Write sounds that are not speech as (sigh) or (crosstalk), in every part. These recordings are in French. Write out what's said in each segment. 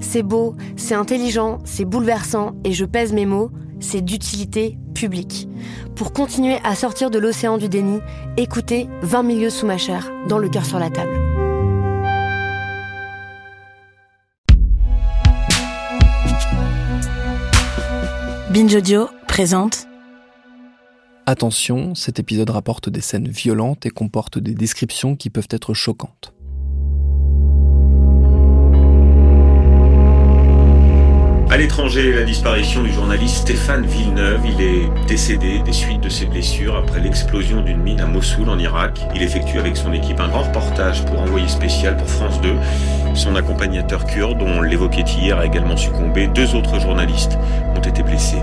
C'est beau, c'est intelligent, c'est bouleversant, et je pèse mes mots, c'est d'utilité publique. Pour continuer à sortir de l'océan du déni, écoutez 20 milieux sous ma chair, dans le cœur sur la table. Binge Audio présente Attention, cet épisode rapporte des scènes violentes et comporte des descriptions qui peuvent être choquantes. L'étranger, la disparition du journaliste Stéphane Villeneuve. Il est décédé des suites de ses blessures après l'explosion d'une mine à Mossoul en Irak. Il effectue avec son équipe un grand reportage pour envoyer spécial pour France 2. Son accompagnateur kurde, dont on l'évoquait hier, a également succombé. Deux autres journalistes ont été blessés.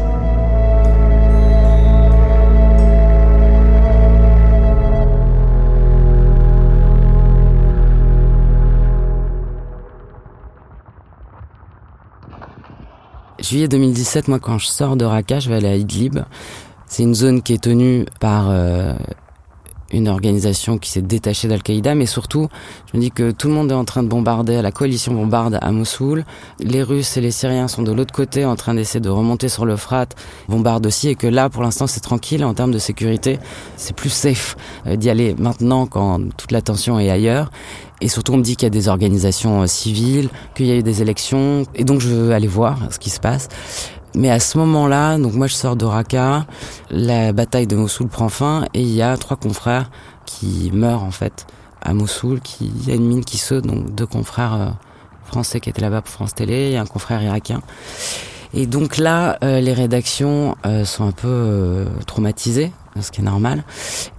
Juillet 2017, moi quand je sors de Raqqa, je vais aller à Idlib. C'est une zone qui est tenue par euh, une organisation qui s'est détachée d'Al-Qaïda, mais surtout, je me dis que tout le monde est en train de bombarder, la coalition bombarde à Mossoul. Les Russes et les Syriens sont de l'autre côté en train d'essayer de remonter sur l'Euphrate, bombardent aussi, et que là, pour l'instant, c'est tranquille en termes de sécurité. C'est plus safe euh, d'y aller maintenant quand toute l'attention est ailleurs. Et surtout, on me dit qu'il y a des organisations euh, civiles, qu'il y a eu des élections, et donc je veux aller voir ce qui se passe. Mais à ce moment-là, donc moi je sors de Raqqa, la bataille de Mossoul prend fin et il y a trois confrères qui meurent en fait à Mossoul, qui il y a une mine qui saute, donc deux confrères euh, français qui étaient là-bas pour France Télé et un confrère irakien. Et donc là, euh, les rédactions euh, sont un peu traumatisées ce qui est normal.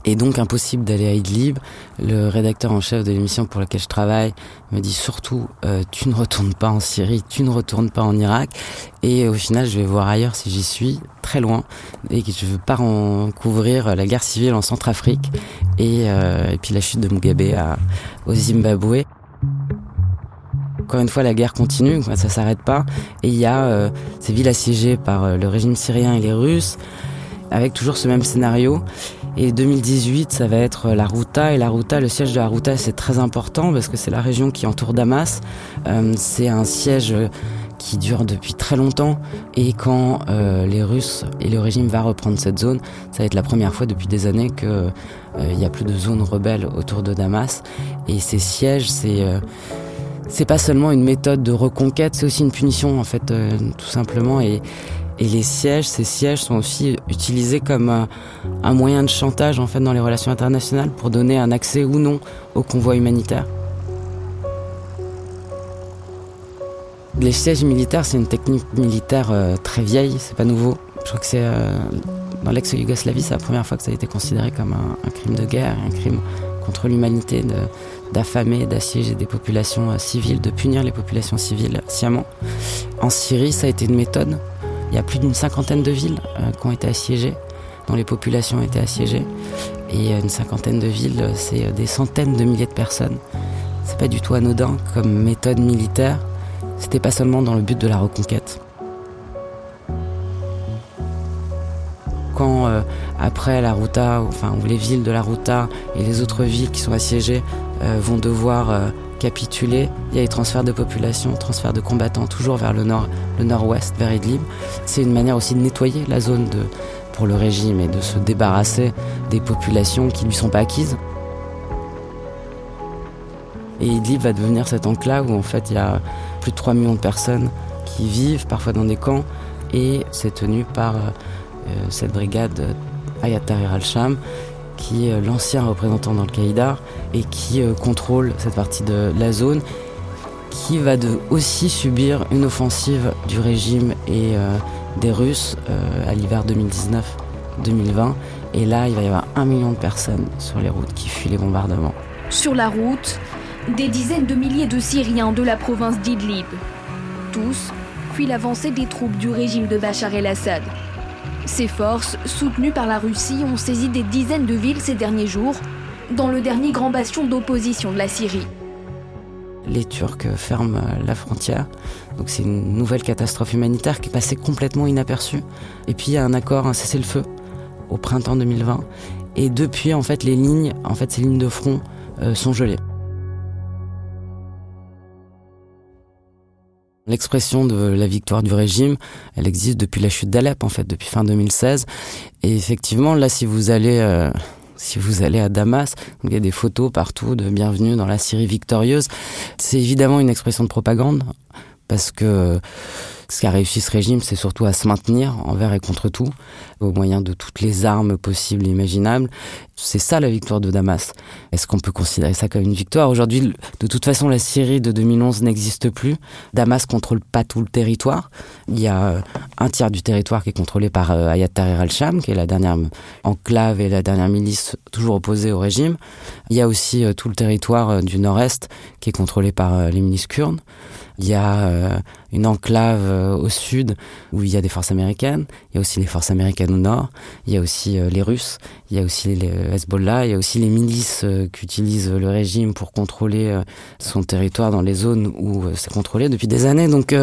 Et donc impossible d'aller à Idlib. Le rédacteur en chef de l'émission pour laquelle je travaille me dit surtout euh, tu ne retournes pas en Syrie, tu ne retournes pas en Irak. Et au final, je vais voir ailleurs si j'y suis, très loin, et que je veux pas en couvrir la guerre civile en Centrafrique et, euh, et puis la chute de Mugabe à, au Zimbabwe encore une fois, la guerre continue, ça s'arrête pas. Et il y a euh, ces villes assiégées par le régime syrien et les Russes avec toujours ce même scénario. Et 2018, ça va être la Ruta. Et la Ruta, le siège de la Ruta, c'est très important parce que c'est la région qui entoure Damas. Euh, c'est un siège qui dure depuis très longtemps. Et quand euh, les Russes et le régime va reprendre cette zone, ça va être la première fois depuis des années qu'il euh, n'y a plus de zone rebelle autour de Damas. Et ces sièges, c'est c'est pas seulement une méthode de reconquête, c'est aussi une punition en fait, tout simplement. Et, les sièges, ces sièges sont aussi utilisés comme euh, un moyen de chantage en fait dans les relations internationales pour donner un accès ou non au convoi humanitaire. Les sièges militaires, c'est une technique militaire euh, très vieille, c'est pas nouveau. Je crois que c'est euh, dans l'ex-Yougoslavie, c'est la première fois que ça a été considéré comme un, crime de guerre, un crime contre l'humanité, d'affamer, d'assiéger des populations civiles, de punir les populations civiles sciemment. En Syrie, ça a été une méthode il y a plus d'une cinquantaine de villes euh, qui ont été assiégées, dont les populations ont été assiégées. Et une cinquantaine de villes, euh, c'est euh, des centaines de milliers de personnes. C'est pas du tout anodin comme méthode militaire. C'était pas seulement dans le but de la reconquête. Après la Ruta, enfin où les villes de la Ruta et les autres villes qui sont assiégées vont devoir capituler, il y a les transferts de population, transferts de combattants toujours vers le nord, le nord-ouest, vers Idlib. C'est une manière aussi de nettoyer la zone pour le régime et de se débarrasser des populations qui ne lui sont pas acquises. Et Idlib va devenir cette enclave où en fait il y a plus de 3 millions de personnes qui vivent parfois dans des camps et c'est tenu par cette brigade Ayat Tahrir al-Sham qui est l'ancien représentant dans le Qaïda et qui contrôle cette partie de la zone qui va de aussi subir une offensive du régime et des Russes à l'hiver 2019-2020 et là, il va y avoir un million de personnes sur les routes qui fuient les bombardements. Sur la route, des dizaines de milliers de Syriens de la province d'Idlib. Tous fuient l'avancée des troupes du régime de Bachar el-Assad. Ces forces, soutenues par la Russie, ont saisi des dizaines de villes ces derniers jours, dans le dernier grand bastion d'opposition de la Syrie. Les Turcs ferment la frontière, donc c'est une nouvelle catastrophe humanitaire qui est passée complètement inaperçue. Et puis il y a un accord, un cessez-le-feu au printemps 2020. Et depuis, en fait, les lignes, ces lignes de front euh, sont gelées. L'expression de la victoire du régime, elle existe depuis la chute d'Alep, en fait, depuis fin 2016. Et effectivement, là, si vous allez, euh, si vous allez à Damas, il y a des photos partout de bienvenue dans la Syrie victorieuse. C'est évidemment une expression de propagande, parce que ce qui a réussi ce régime, c'est surtout à se maintenir envers et contre tout, au moyen de toutes les armes possibles et imaginables. C'est ça la victoire de Damas. Est-ce qu'on peut considérer ça comme une victoire? Aujourd'hui, de toute façon, la Syrie de 2011 n'existe plus. Damas contrôle pas tout le territoire. Il y a euh, un tiers du territoire qui est contrôlé par euh, Ayat Tahrir al-Sham, qui est la dernière enclave et la dernière milice toujours opposée au régime. Il y a aussi euh, tout le territoire du nord-est qui est contrôlé par les milices kurdes. Il y a euh, une enclave euh, au sud où il y a des forces américaines. Il y a aussi les forces américaines au nord. Il y a aussi euh, les Russes. Il y a aussi les Hezbollah. Il y a aussi les milices qu'utilise le régime pour contrôler son territoire dans les zones où c'est contrôlé depuis des années. Donc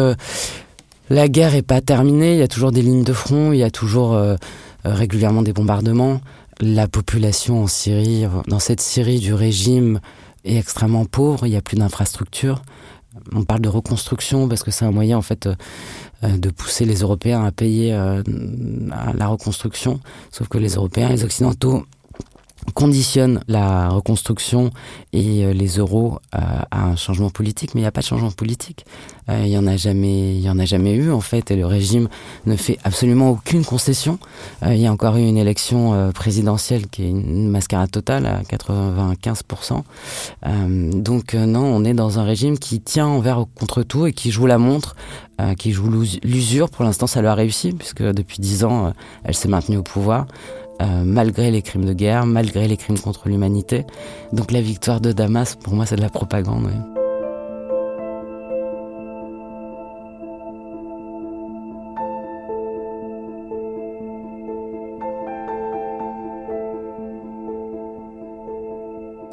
la guerre est pas terminée. Il y a toujours des lignes de front. Il y a toujours régulièrement des bombardements. La population en Syrie, dans cette Syrie du régime, est extrêmement pauvre. Il n'y a plus d'infrastructures on parle de reconstruction parce que c'est un moyen en fait euh, de pousser les Européens à payer euh, la reconstruction. Sauf que les Européens, les Occidentaux conditionne la reconstruction et euh, les euros euh, à un changement politique, mais il n'y a pas de changement politique. Euh, il y en a jamais, il y en a jamais eu en fait, et le régime ne fait absolument aucune concession. il y a encore eu une élection présidentielle qui est une mascarade totale à 95%. donc non, on est dans un régime qui tient envers contre tout et qui joue la montre, qui joue l'usure. Pour l'instant, ça lui a réussi puisque depuis dix ans, elle s'est maintenue au pouvoir. Euh, malgré les crimes de guerre, malgré les crimes contre l'humanité. Donc la victoire de Damas, pour moi, c'est de la propagande.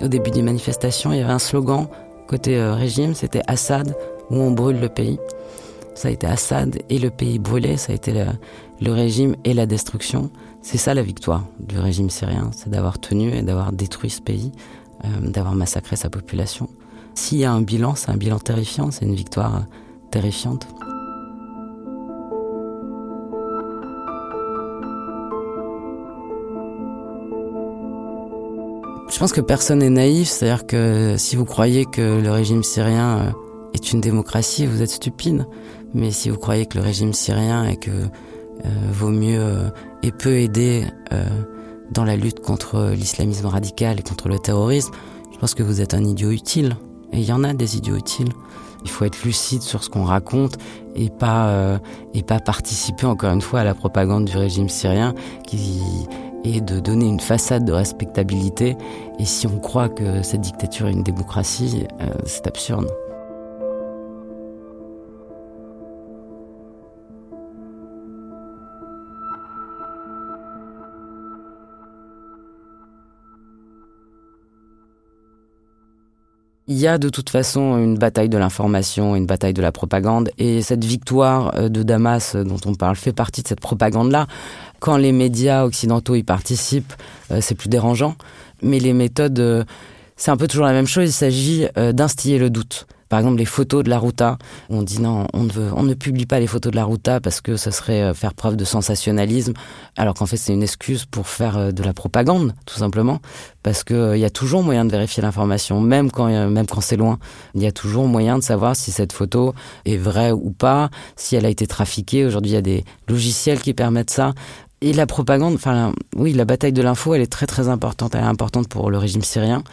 Au début des manifestations, il y avait un slogan côté euh, régime, c'était Assad ou on brûle le pays. Ça a été Assad et le pays brûlé, ça a été le régime et la destruction. C'est ça la victoire du régime syrien, c'est d'avoir tenu et d'avoir détruit ce pays, euh, d'avoir massacré sa population. S'il y a un bilan, c'est un bilan terrifiant, c'est une victoire euh, terrifiante. Je pense que personne n'est naïf, c'est-à-dire que si vous croyez que le régime syrien euh, est une démocratie, vous êtes stupide. Mais si vous croyez que le régime syrien est que vaut mieux euh, et peut aider euh, dans la lutte contre l'islamisme radical et contre le terrorisme, je pense que vous êtes un idiot utile. Et il y en a des idiots utiles. Il faut être lucide sur ce qu'on raconte et pas et pas participer encore une fois à la propagande du régime syrien qui est de donner une façade de respectabilité. Et si on croit que cette dictature est une démocratie, c'est absurde. Il y a de toute façon une bataille de l'information, une bataille de la propagande, et cette victoire euh, de Damas euh, dont on parle fait partie de cette propagande-là. Quand les médias occidentaux y participent, euh, c'est plus dérangeant, mais les méthodes, c'est un peu toujours la même chose, il s'agit d'instiller le doute par exemple, les photos de la Ruta, on dit non, on ne, publie pas les photos de la Ruta parce que ça serait euh, faire preuve de sensationnalisme, alors qu'en fait c'est une excuse pour faire euh, de la propagande, tout simplement, parce qu'il euh, y a toujours moyen de vérifier l'information, même quand, même quand c'est loin. Il y a toujours moyen de savoir si cette photo est vraie ou pas, si elle a été trafiquée. Aujourd'hui, il y a des logiciels qui permettent ça. Et la propagande, enfin, oui, la bataille de l'info, elle est très très importante. Elle est importante pour le régime syrien.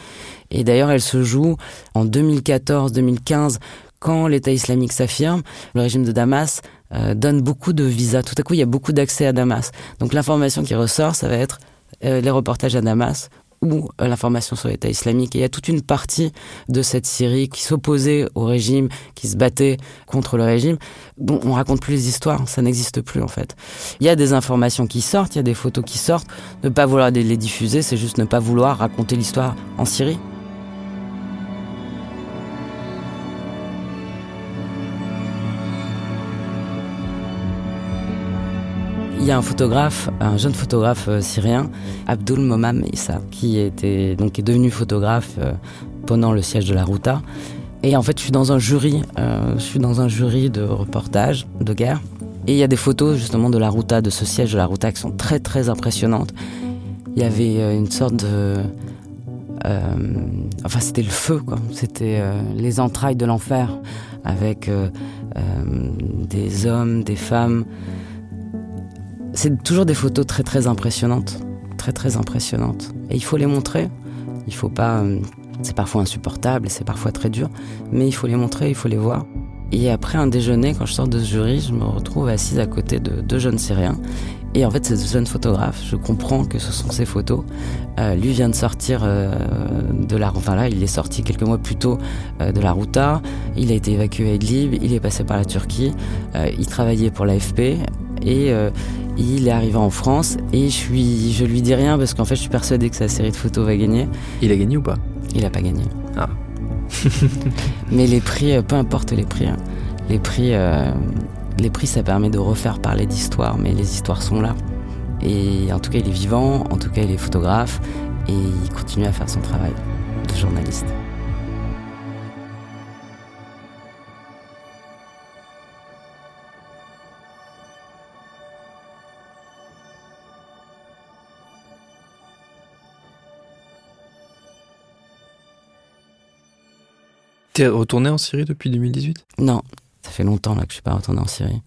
Et d'ailleurs, elle se joue en 2014-2015, quand l'État islamique s'affirme. Le régime de Damas euh, donne beaucoup de visas. Tout à coup, il y a beaucoup d'accès à Damas. Donc l'information qui ressort, ça va être euh, les reportages à Damas ou euh, l'information sur l'État islamique. Et il y a toute une partie de cette Syrie qui s'opposait au régime, qui se battait contre le régime, dont on raconte plus les histoires, ça n'existe plus en fait. Il y a des informations qui sortent, il y a des photos qui sortent. Ne pas vouloir les diffuser, c'est juste ne pas vouloir raconter l'histoire en Syrie. Y a un photographe, un jeune photographe euh, syrien, Abdul Momam Issa, qui était donc est devenu photographe euh, pendant le siège de la Ruta. Et en fait, je suis dans un jury, euh, je suis dans un jury de reportage de guerre. Et il y a des photos justement de la Ruta, de ce siège de la Ruta, qui sont très très impressionnantes. Il y avait une sorte de, enfin, c'était le feu, quoi. C'était les entrailles de l'enfer, avec des hommes, des femmes. C'est toujours des photos très très impressionnantes, très très impressionnantes. Et il faut les montrer. Il faut pas. Euh, c'est parfois insupportable, c'est parfois très dur, mais il faut les montrer, il faut les voir. Et après un déjeuner, quand je sors de ce jury, je me retrouve assise à côté de deux jeunes Syriens. Et en fait, ces jeunes photographes, je comprends que ce sont ces photos. Euh, lui vient de sortir euh, de la... Enfin il est sorti quelques mois plus tôt de la Ruta. Il a été évacué à Idlib, il est passé par la Turquie. il travaillait pour l'AFP. Et il est arrivé en France et je, suis, je lui dis rien parce qu'en fait je suis persuadé que sa série de photos va gagner. Il a gagné ou pas? Il a pas gagné. Ah. (laughs) Mais les prix, euh, peu importe les prix, hein. les prix, euh, les prix ça permet de refaire parler d'histoire, mais les histoires sont là. Et en tout cas il est vivant, en tout cas il est photographe et il continue à faire son travail de journaliste. T'es retourné en Syrie depuis 2018 Non, ça fait longtemps là que je suis pas retourné en Syrie.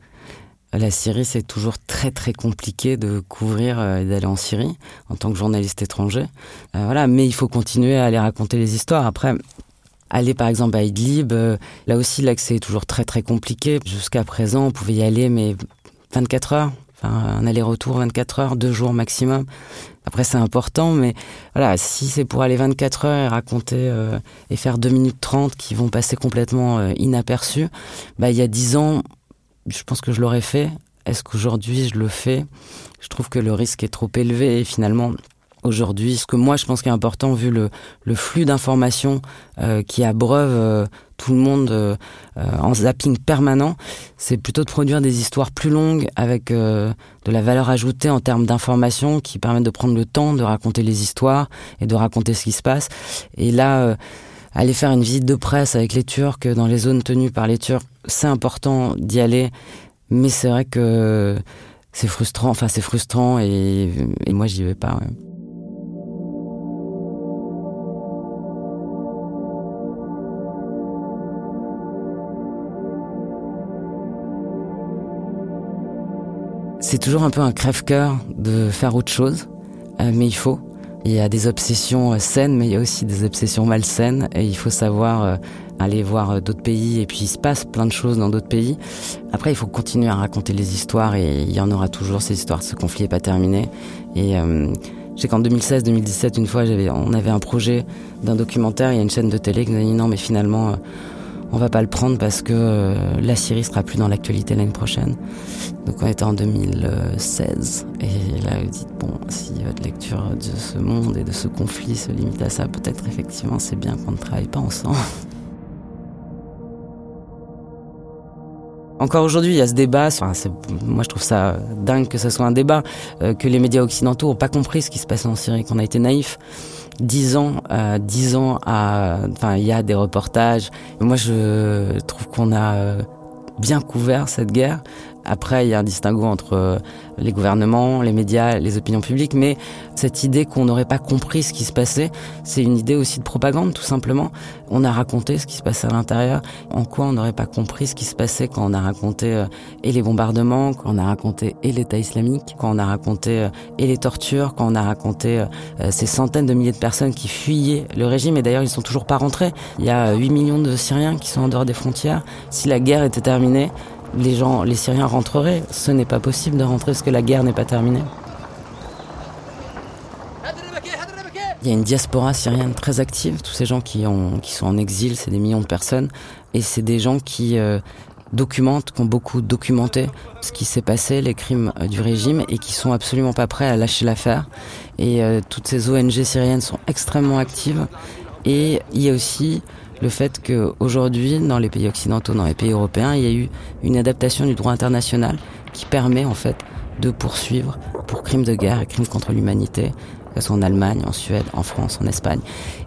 La Syrie, c'est toujours très très compliqué de couvrir euh, et d'aller en Syrie en tant que journaliste étranger. Euh, voilà, mais il faut continuer à aller raconter les histoires. Après, aller par exemple à Idlib, euh, là aussi l'accès est toujours très très compliqué. Jusqu'à présent, on pouvait y aller mais 24 heures, un aller-retour 24 heures, deux jours maximum. Après, c'est important, mais voilà, si c'est pour aller 24 heures et raconter euh, et faire 2 minutes 30 qui vont passer complètement euh, inaperçus, bah, il y a 10 ans, je pense que je l'aurais fait. Est-ce qu'aujourd'hui je le fais? Je trouve que le risque est trop élevé et finalement, aujourd'hui. Ce que moi je pense qui est important vu le, le flux d'informations euh, qui abreuve euh, tout le monde euh, en zapping permanent, c'est plutôt de produire des histoires plus longues avec de la valeur ajoutée en termes d'informations qui permettent de prendre le temps de raconter les histoires et de raconter ce qui se passe. Et là, aller faire une visite de presse avec les Turcs dans les zones tenues par les Turcs, c'est important d'y aller, mais c'est vrai que c'est frustrant, enfin c'est frustrant et, et moi j'y vais pas. Ouais. C'est toujours un peu un crève-cœur de faire autre chose, euh, mais il faut. Il y a des obsessions euh, saines, mais il y a aussi des obsessions malsaines, et il faut savoir euh, aller voir d'autres pays, et puis il se passe plein de choses dans d'autres pays. Après, il faut continuer à raconter les histoires, et il y en aura toujours ces histoires. Ce conflit n'est pas terminé. Et euh, je qu'en 2016-2017, une fois, on avait un projet d'un documentaire, il y a une chaîne de télé qui nous a dit non, mais finalement on va pas le prendre parce que euh, la Syrie sera plus dans l'actualité l'année prochaine. Donc on était en 2016 et là vous dites bon si votre lecture de ce monde et de ce conflit se limite à ça, peut-être effectivement c'est bien qu'on ne travaille pas ensemble. (laughs) Encore aujourd'hui, il y a ce débat. Enfin, moi, je trouve ça dingue que ce soit un débat, euh, que les médias occidentaux n'ont pas compris ce qui se passe en Syrie, qu'on a été naïfs. Dix ans, euh, dix ans à, enfin, il y a des reportages. Moi, je trouve qu'on a bien couvert cette guerre. Après, il y a un distinguo entre euh, les gouvernements, les médias, les opinions publiques, mais cette idée qu'on n'aurait pas compris ce qui se passait, c'est une idée aussi de propagande, tout simplement. On a raconté ce qui se passait à l'intérieur. En quoi on n'aurait pas compris ce qui se passait quand on a raconté euh, et les bombardements, quand on a raconté et l'État islamique, quand on a raconté euh, et les tortures, quand on a raconté ces centaines de milliers de personnes qui fuyaient le régime, et d'ailleurs ils sont toujours pas rentrés. Il y a 8 millions de Syriens qui sont en dehors des frontières. Si la guerre était terminée, les gens, les Syriens rentreraient. Ce n'est pas possible de rentrer parce que la guerre n'est pas terminée. Il y a une diaspora syrienne très active, tous ces gens qui, ont, sont en exil, c'est des millions de personnes, et c'est des gens qui euh, documentent, qui ont beaucoup documenté ce qui s'est passé, les crimes euh, du régime, et qui sont absolument pas prêts à lâcher l'affaire. Et euh, toutes ces ONG syriennes sont extrêmement actives. Et il y a aussi le fait qu'aujourd'hui, dans les pays occidentaux, dans les pays européens, il y a eu une adaptation du droit international qui permet en fait de poursuivre pour crimes de guerre et crimes contre l'humanité, que ce soit en Allemagne, en Suède, en France, en Espagne.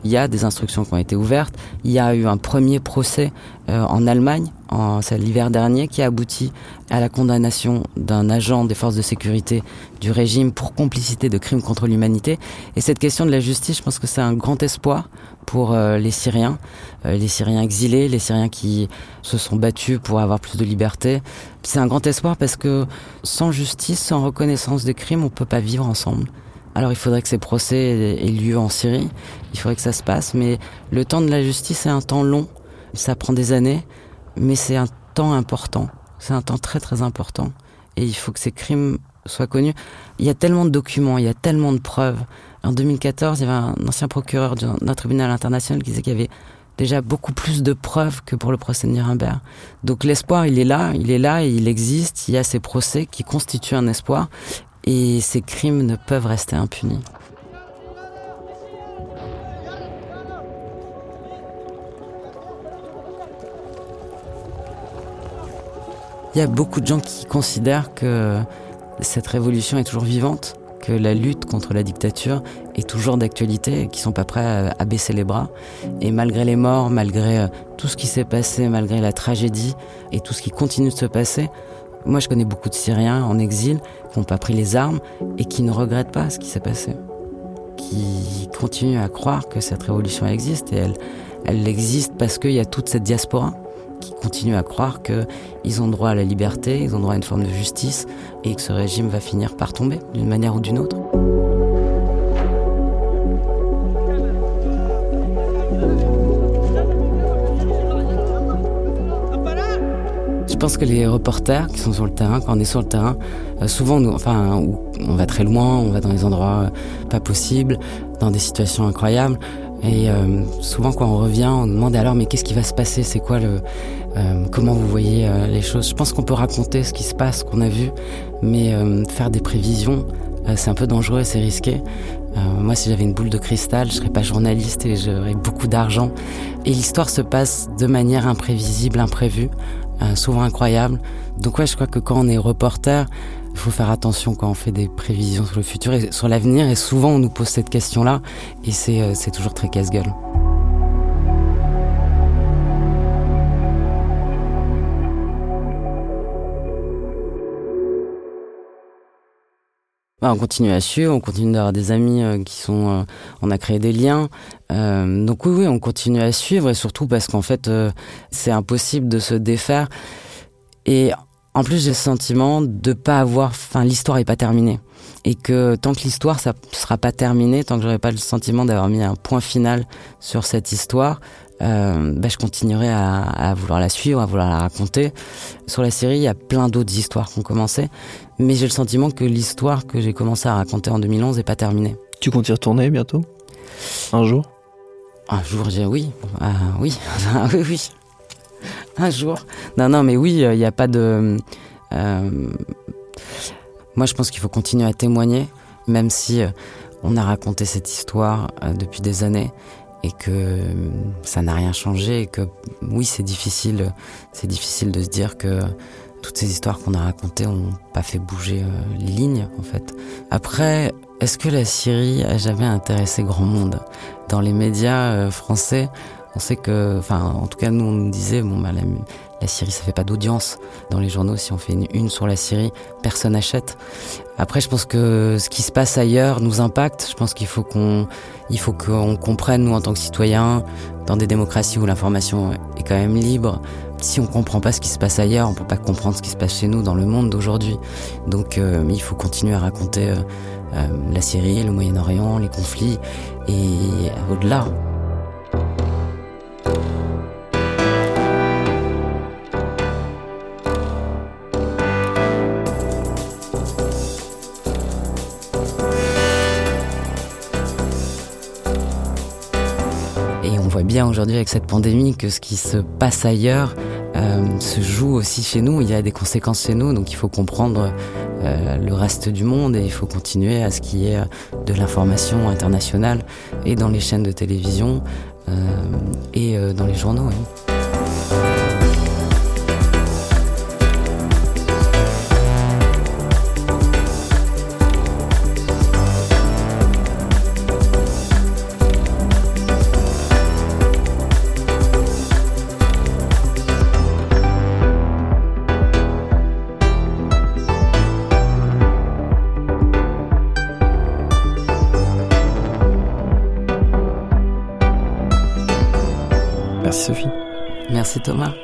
Il y a des instructions qui ont été ouvertes. Il y a eu un premier procès euh, en Allemagne, en, l'hiver dernier, qui a abouti à la condamnation d'un agent des forces de sécurité du régime pour complicité de crimes contre l'humanité. Et cette question de la justice, je pense que c'est un grand espoir pour euh, les Syriens, euh, les Syriens exilés, les Syriens qui se sont battus pour avoir plus de liberté. C'est un grand espoir parce que sans justice, sans reconnaissance des crimes, on peut pas vivre ensemble. Alors il faudrait que ces procès aient lieu en Syrie, il faudrait que ça se passe, mais le temps de la justice est un temps long, ça prend des années, mais c'est un temps important, c'est un temps très très important, et il faut que ces crimes soient connus. Il y a tellement de documents, il y a tellement de preuves, en 2014, il y avait un ancien procureur d'un tribunal international qui disait qu'il y avait déjà beaucoup plus de preuves que pour le procès de Nuremberg. Donc l'espoir, il est là, il est là et il existe. Il y a ces procès qui constituent un espoir et ces crimes ne peuvent rester impunis. Il y a beaucoup de gens qui considèrent que cette révolution est toujours vivante que la lutte contre la dictature est toujours d'actualité qui sont pas prêts à, baisser les bras. Et malgré les morts, malgré euh, tout ce qui s'est passé, malgré la tragédie et tout ce qui continue de se passer, moi je connais beaucoup de Syriens en exil qui n'ont pas pris les armes et qui ne regrettent pas ce qui s'est passé. Qui continuent à croire que cette révolution existe et elle, elle existe parce qu'il y a toute cette diaspora qui continuent à croire qu'ils ont droit à la liberté, ils ont droit à une forme de justice et que ce régime va finir par tomber d'une manière ou d'une autre. Pense que les reporters qui sont sur le terrain, quand on est sur le terrain, euh, souvent, nous, enfin, on va très loin, on va dans des endroits euh, pas possibles, dans des situations incroyables. Et euh, souvent quand on revient, on demande alors mais qu'est-ce qui va se passer? C'est quoi le comment vous voyez les choses? Je pense qu'on peut raconter ce qui se passe, qu'on a vu, mais faire des prévisions, c'est un peu dangereux c'est risqué. moi, si j'avais une boule de cristal, je serais pas journaliste et j'aurais beaucoup d'argent. Et l'histoire se passe de manière imprévisible, imprévue, souvent incroyable. Donc ouais, je crois que quand on est reporter, il faut faire attention quand on fait des prévisions sur le futur et sur l'avenir. Et souvent, on nous pose cette question-là. Et euh, c'est toujours très casse-gueule. Bah, on continue à suivre, on continue d'avoir des amis euh, qui sont, euh, on a créé des liens. donc oui, oui, on continue à suivre et surtout parce qu'en fait, c'est impossible de se défaire. Et en plus, j'ai le sentiment de pas avoir, enfin, l'histoire est pas terminée. Et que tant que l'histoire, ça sera pas terminé, tant que j'aurai pas le sentiment d'avoir mis un point final sur cette histoire, euh, bah, je continuerai à, à, vouloir la suivre, à vouloir la raconter. Sur la série, il y a plein d'autres histoires qui ont commencé, mais j'ai le sentiment que l'histoire que j'ai commencé à raconter en 2011 est pas terminée. Tu comptes y retourner bientôt? Un jour? Un jour, j'ai oui, ah, oui, (laughs) oui, oui. un jour. Non, non, mais oui, il n'y a pas de. Euh, moi, je pense qu'il faut continuer à témoigner, même si euh, on a raconté cette histoire euh, depuis des années et que ça n'a rien changé et que oui, c'est difficile, c'est difficile de se dire que toutes ces histoires qu'on a racontées ont pas fait bouger euh, les lignes en fait. Après, est-ce que la Syrie a jamais intéressé grand monde? Dans les médias euh, français, on sait que, enfin, en tout cas, nous, on nous disait, bon, bah, la, Syrie, ça fait pas d'audience. Dans les journaux, si on fait une une sur la Syrie, personne n'achète. Après, je pense que ce qui se passe ailleurs nous impacte. Je pense qu'il faut qu'on, il faut qu'on comprenne, nous, en tant que citoyens, dans des démocraties où l'information est quand même libre, si on comprend pas ce qui se passe ailleurs, on peut pas comprendre ce qui se passe chez nous dans le monde d'aujourd'hui. Donc, euh, il faut continuer à raconter euh, la Syrie, le Moyen-Orient, les conflits et au-delà. Bien aujourd'hui avec cette pandémie que ce qui se passe ailleurs euh, se joue aussi chez nous. Il y a des conséquences chez nous, donc il faut comprendre euh, le reste du monde et il faut continuer à ce qu'il y ait de l'information internationale et dans les chaînes de télévision euh, et dans les journaux. Merci Thomas.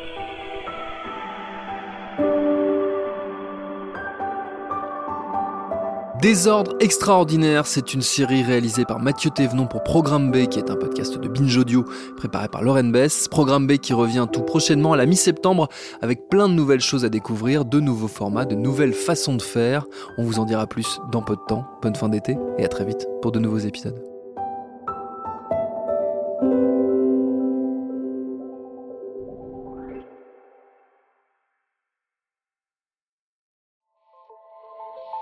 Désordre extraordinaire, c'est une série réalisée par Mathieu Thévenon pour Programme B, qui est un podcast de Binge Audio préparé par Lauren Bess. Programme B qui revient tout prochainement à la mi-septembre avec plein de nouvelles choses à découvrir, de nouveaux formats, de nouvelles façons de faire. On vous en dira plus dans peu de temps. Bonne fin d'été et à très vite pour de nouveaux épisodes.